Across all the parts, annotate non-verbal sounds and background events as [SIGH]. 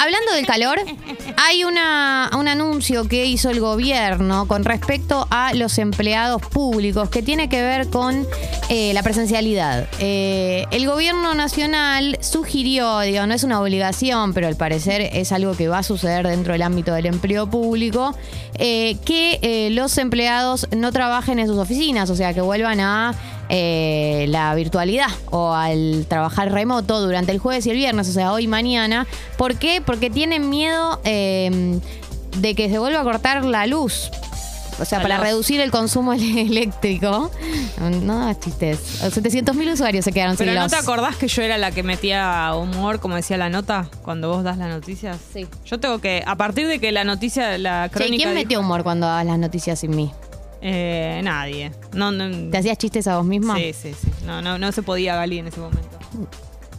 Hablando del calor, hay una, un anuncio que hizo el gobierno con respecto a los empleados públicos que tiene que ver con eh, la presencialidad. Eh, el gobierno nacional sugirió, digo, no es una obligación, pero al parecer es algo que va a suceder dentro del ámbito del empleo público, eh, que los empleados no trabajen en sus oficinas, o sea, que vuelvan a eh, la virtualidad o al trabajar remoto durante el jueves y el viernes, o sea, hoy y mañana. ¿Por qué? Porque tienen miedo eh, de que se vuelva a cortar la luz. O sea, para reducir el consumo [LAUGHS] eléctrico. No, chistes. 700 mil usuarios se quedaron Pero sin ¿no te acordás que yo era la que metía humor, como decía la nota, cuando vos das las noticias? Sí. Yo tengo que, a partir de que la noticia, la crónica... ¿Quién dijo- metió humor cuando dabas las noticias sin mí? Eh, nadie. No, no, ¿Te hacías chistes a vos misma? Sí, sí, sí. No, no, no se podía Gali en ese momento.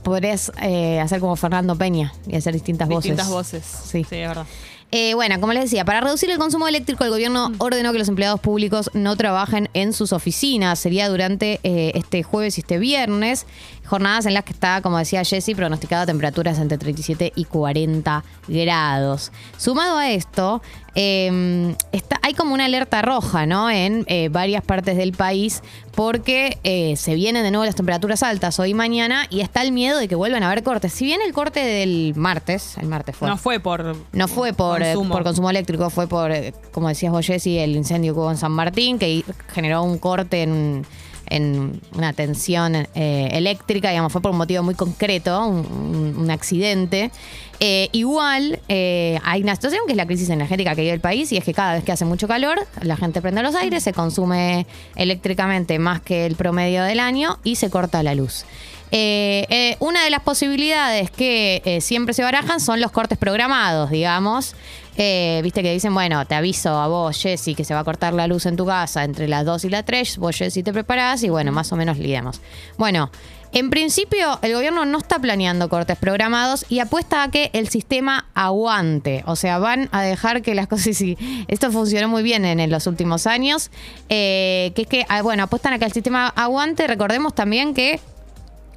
Podrías eh, hacer como Fernando Peña y hacer distintas, Distintas voces. voces. Sí. Sí, es verdad. Eh, bueno, como les decía, para reducir el consumo eléctrico, el gobierno ordenó que los empleados públicos no trabajen en sus oficinas. Sería durante eh, este jueves y este viernes. Jornadas en las que está, como decía Jessy, pronosticada temperaturas entre 37 y 40 grados. Sumado a esto, eh, está, hay como una alerta roja, ¿no? En eh, varias partes del país, porque eh, se vienen de nuevo las temperaturas altas hoy y mañana y está el miedo de que vuelvan a haber cortes. Si bien el corte del martes, el martes fue. No fue por. No fue por eh, Consumo. por consumo eléctrico, fue por, como decías vos, Jessy, el incendio que hubo en San Martín, que generó un corte en, en una tensión eh, eléctrica, digamos, fue por un motivo muy concreto, un, accidente. Eh, igual eh, hay una situación que es la crisis energética que vive el país y es que cada vez que hace mucho calor, la gente prende los aires, se consume eléctricamente más que el promedio del año y se corta la luz. Eh, eh, una de las posibilidades que eh, siempre se barajan son los cortes programados, digamos. Viste que dicen, bueno, te aviso a vos, Jessy, que se va a cortar la luz en tu casa entre las 2 y las 3. Vos, Jessy, te preparás y bueno, más o menos lidiamos. Bueno, en principio el gobierno no está planeando cortes programados y apuesta a que el sistema aguante. O sea, van a dejar que las [LAUGHS] cosas... Sí, esto funcionó muy bien en, en los últimos años. que es que, ah, bueno, apuestan a que el sistema aguante. Recordemos también que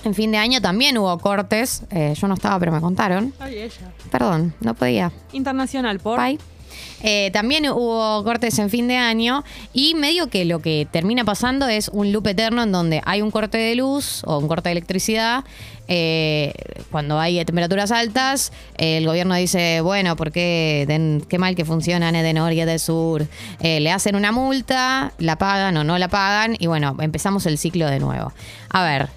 en fin de año también hubo cortes. Eh, yo no estaba, pero me contaron. Ay, ella. Perdón, no podía. Internacional, por. Bye. Eh, también hubo cortes en fin de año y medio que lo que termina pasando es un loop eterno en donde hay un corte de luz o un corte de electricidad. eh, cuando hay temperaturas altas, eh, el gobierno dice, bueno, ¿por qué, qué mal que funcionan Edenor y Edesur? Eh, le hacen una multa, la pagan o no la pagan y bueno, empezamos el ciclo de nuevo. A ver,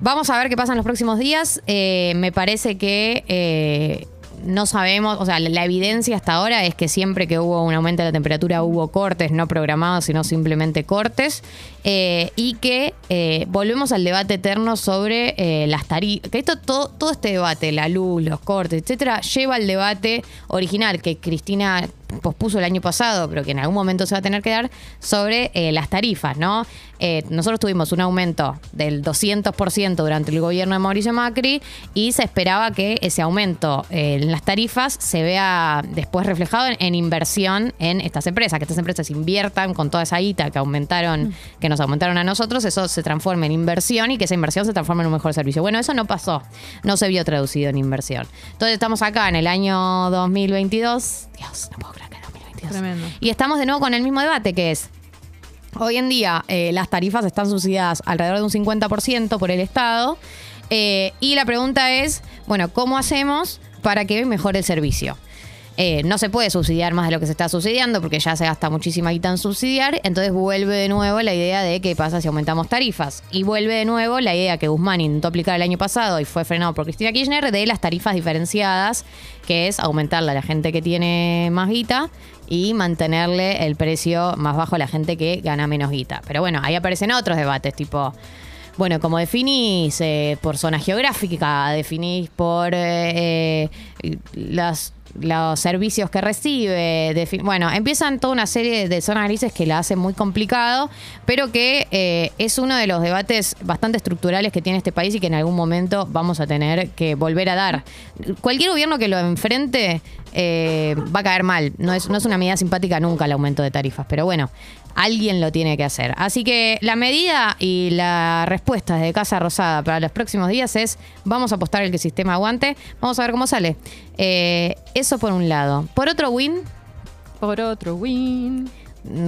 Vamos a ver qué pasa en los próximos días. Eh, me parece que eh, no sabemos, o sea, la, evidencia hasta ahora es que siempre que hubo un aumento de la temperatura hubo cortes, no programados, sino simplemente cortes. Eh, y que volvemos al debate eterno sobre las tarifas. Que esto, todo, todo este debate, la luz, los cortes, etcétera, lleva al debate original que Cristina pospuso el año pasado, pero que en algún momento se va a tener que dar, sobre eh, las tarifas, ¿no? Eh, nosotros tuvimos un aumento del 200% durante el gobierno de Mauricio Macri y se esperaba que ese aumento eh, en las tarifas se vea después reflejado en, en inversión en estas empresas, que estas empresas inviertan con toda esa guita que aumentaron, que nos aumentaron a nosotros, eso se transforme en inversión y que esa inversión se transforme en un mejor servicio. Bueno, eso no pasó, no se vio traducido en inversión. Entonces estamos acá en el año 2022, Dios, no puedo creer que es 2022. Tremendo. Y estamos de nuevo con el mismo debate que es, hoy en día eh, las tarifas están subsidiadas alrededor de un 50% por el Estado. eh, y la pregunta es, bueno, ¿cómo hacemos para que mejore el servicio? Eh, no se puede subsidiar más de lo que se está subsidiando porque ya se gasta muchísima guita en subsidiar. Entonces vuelve de nuevo la idea de qué pasa si aumentamos tarifas. Y vuelve de nuevo la idea que Guzmán intentó aplicar el año pasado y fue frenado por Cristina Kirchner de las tarifas diferenciadas, que es aumentarle a la gente que tiene más guita y mantenerle el precio más bajo a la gente que gana menos guita. Pero bueno, ahí aparecen otros debates, tipo, bueno, como definís eh, por zona geográfica, definís por eh, eh, las- los servicios que recibe. defi- bueno, empiezan toda una serie de zonas grises que la hacen muy complicado, pero que eh, es uno de los debates bastante estructurales que tiene este país y que en algún momento vamos a tener que volver a dar. Cualquier gobierno que lo enfrente eh, va a caer mal. No es, no es una medida simpática nunca el aumento de tarifas, pero bueno, alguien lo tiene que hacer. Así que la medida y la respuesta de Casa Rosada para los próximos días es vamos a apostar el que el sistema aguante, vamos a ver cómo sale. Eh, eso por un lado. Por otro win, Por otro win.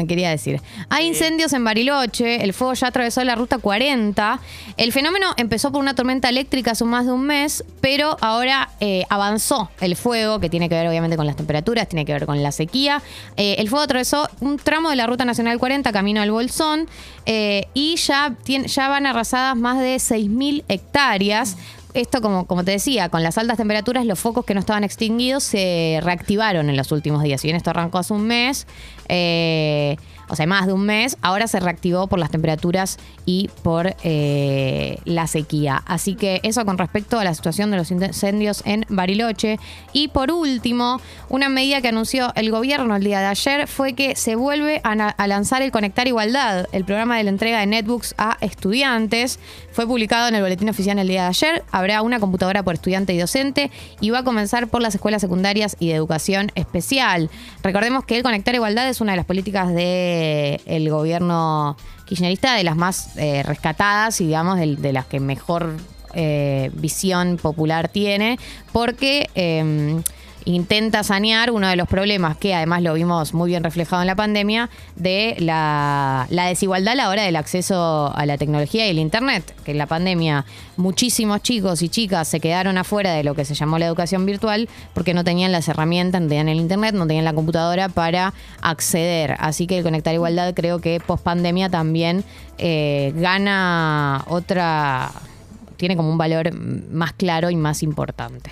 Quería decir. Hay incendios en Bariloche, el fuego ya atravesó la ruta 40. El fenómeno empezó por una tormenta eléctrica hace más de un mes, pero ahora eh, avanzó el fuego, que tiene que ver obviamente con las temperaturas, tiene que ver con la sequía. Eh, el fuego atravesó un tramo de la ruta nacional 40, camino al Bolsón, eh, y ya, tiene- ya van arrasadas más de 6.000 hectáreas. Esto, como, como te decía, con las altas temperaturas, los focos que no estaban extinguidos se reactivaron en los últimos días. Si bien esto arrancó hace un mes, eh, o sea, más de un mes, ahora se reactivó por las temperaturas y por eh, la sequía. Así que eso con respecto a la situación de los incendios en Bariloche. Y por último, una medida que anunció el gobierno el día de ayer fue que se vuelve a, lanzar el Conectar Igualdad, el programa de la entrega de netbooks a estudiantes. Fue publicado en el boletín oficial el día de ayer. Habrá una computadora por estudiante y docente y va a comenzar por las escuelas secundarias y de educación especial. Recordemos que el Conectar Igualdad es una de las políticas del gobierno kirchnerista, de las más eh, rescatadas y digamos de, las que mejor eh, visión popular tiene, porque eh, intenta sanear uno de los problemas que además lo vimos muy bien reflejado en la pandemia, de la, desigualdad a la hora del acceso a la tecnología y el Internet, que en la pandemia muchísimos chicos y chicas se quedaron afuera de lo que se llamó la educación virtual porque no tenían las herramientas, no tenían el Internet, no tenían la computadora para acceder. Así que el Conectar Igualdad creo que post pandemia también eh, gana otra, tiene como un valor más claro y más importante.